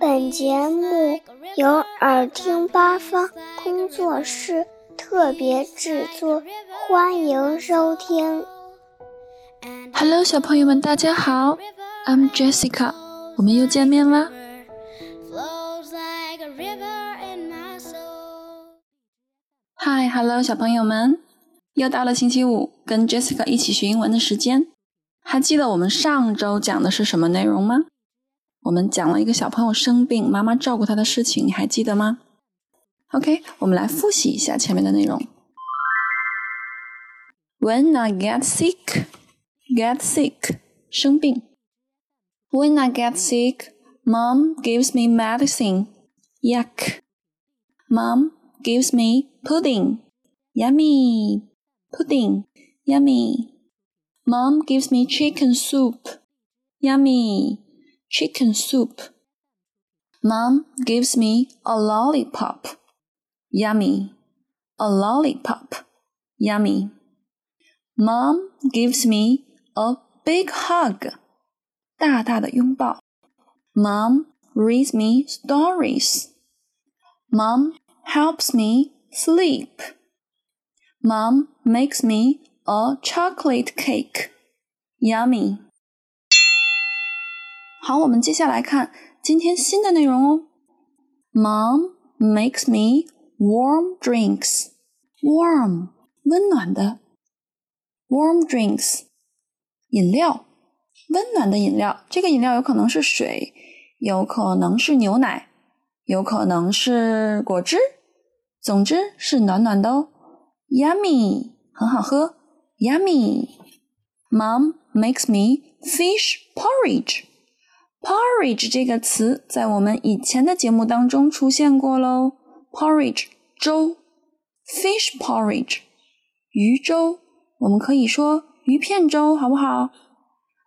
本节目由耳听八方工作室特别制作，欢迎收听。Hello，小朋友们，大家好，I'm Jessica，我们又见面啦。Hi，Hello，小朋友们，又到了星期五，跟 Jessica 一起学英文的时间。还记得我们上周讲的是什么内容吗？我们讲了一个小朋友生病，妈妈照顾他的事情，你还记得吗？OK，我们来复习一下前面的内容。When I get sick, get sick，生病。When I get sick, Mom gives me medicine. Yuck. Mom gives me pudding. Yummy. Pudding. Yummy. Mom gives me chicken soup. Yummy chicken soup. Mom gives me a lollipop. Yummy. A lollipop. Yummy. Mom gives me a big hug. 大大的拥抱。Mom reads me stories. Mom helps me sleep. Mom makes me a chocolate cake. Yummy. 好，我们接下来看今天新的内容哦。Mom makes me warm drinks. Warm，温暖的。Warm drinks，饮料，温暖的饮料。这个饮料有可能是水，有可能是牛奶，有可能是果汁。总之是暖暖的哦。Yummy，很好喝。Yummy。Mom makes me fish porridge. Porridge 这个词在我们以前的节目当中出现过喽。Porridge 粥，fish porridge 鱼粥，我们可以说鱼片粥，好不好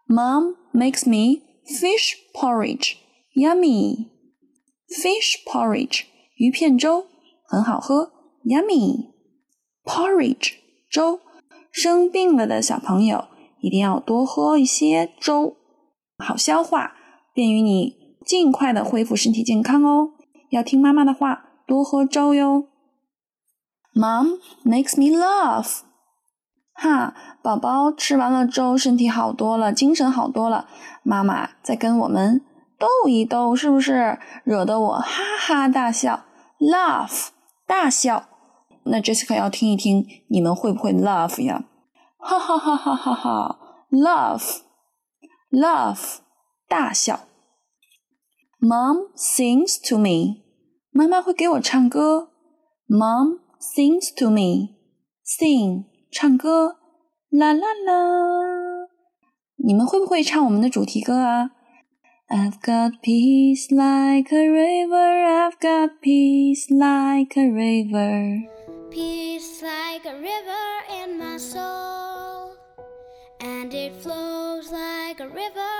？Mom makes me fish porridge, yummy. Fish porridge 鱼片粥很好喝，yummy. Porridge 粥，生病了的小朋友一定要多喝一些粥，好消化。便于你尽快的恢复身体健康哦，要听妈妈的话，多喝粥哟。Mom makes me laugh，哈，宝宝吃完了粥，身体好多了，精神好多了。妈妈在跟我们逗一逗，是不是？惹得我哈哈大笑，laugh 大笑。那 Jessica 要听一听，你们会不会 laugh 呀？哈哈哈哈哈哈，laugh，laugh。大笑。Mom sings to me，妈妈会给我唱歌。Mom sings to me，sing 唱歌，啦啦啦。你们会不会唱我们的主题歌啊？I've got peace like a river, I've got peace like a river. Peace like a river in my soul, and it flows like a river,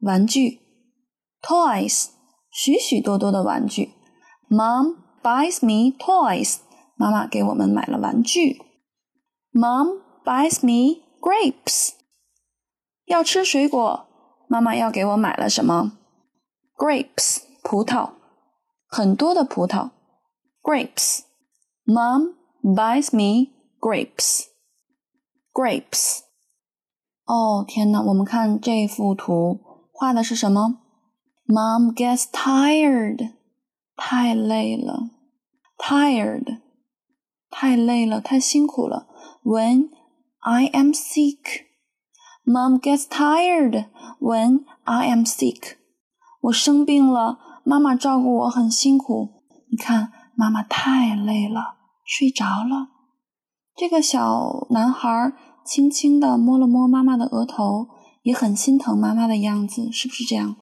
玩具，toys 许许多多的玩具。Mom buys me toys，妈妈给我们买了玩具。Mom buys me grapes，要吃水果，妈妈要给我买了什么？Grapes 葡萄，很多的葡萄。Grapes。Mom buys me grapes。Grapes。哦，天哪！我们看这幅图， 画的是什么？Mom gets tired，太累了，tired，太累了，太辛苦了。When I am sick，Mom gets tired when I am sick。我生病了，妈妈照顾我很辛苦。你看，妈妈太累了，睡着了。这个小男孩。轻轻地摸了摸妈妈的额头，也很心疼妈妈的样子，是不是这样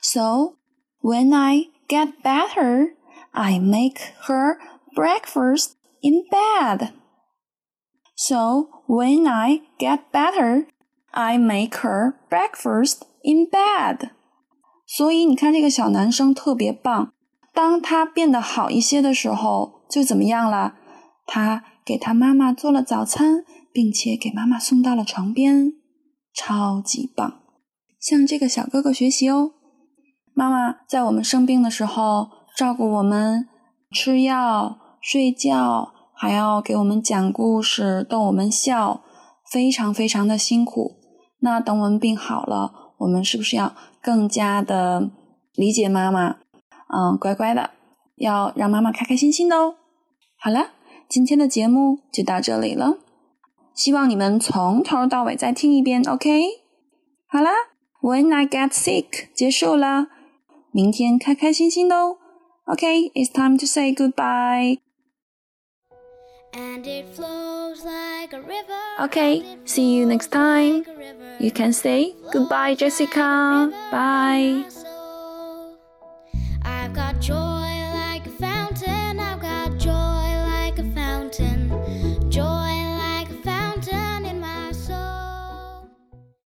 ？So when I get better, I make her breakfast in bed. So when I get better, I make her breakfast in bed. 所以你看，这个小男生特别棒。当他变得好一些的时候，就怎么样了？他给他妈妈做了早餐，并且给妈妈送到了床边，超级棒！向这个小哥哥学习哦。妈妈在我们生病的时候照顾我们，吃药、睡觉，还要给我们讲故事、逗我们笑，非常非常的辛苦。那等我们病好了，我们是不是要更加的理解妈妈？嗯，乖乖的，要让妈妈开开心心的哦。好了，今天的节目就到这里了，希望你们从头到尾再听一遍，OK？好啦 w h e n I get sick，结束了。明天开开心心的哦。Okay, it's time to say goodbye. And it flows like a river. Okay, see you next time. You can say goodbye, Jessica. Bye.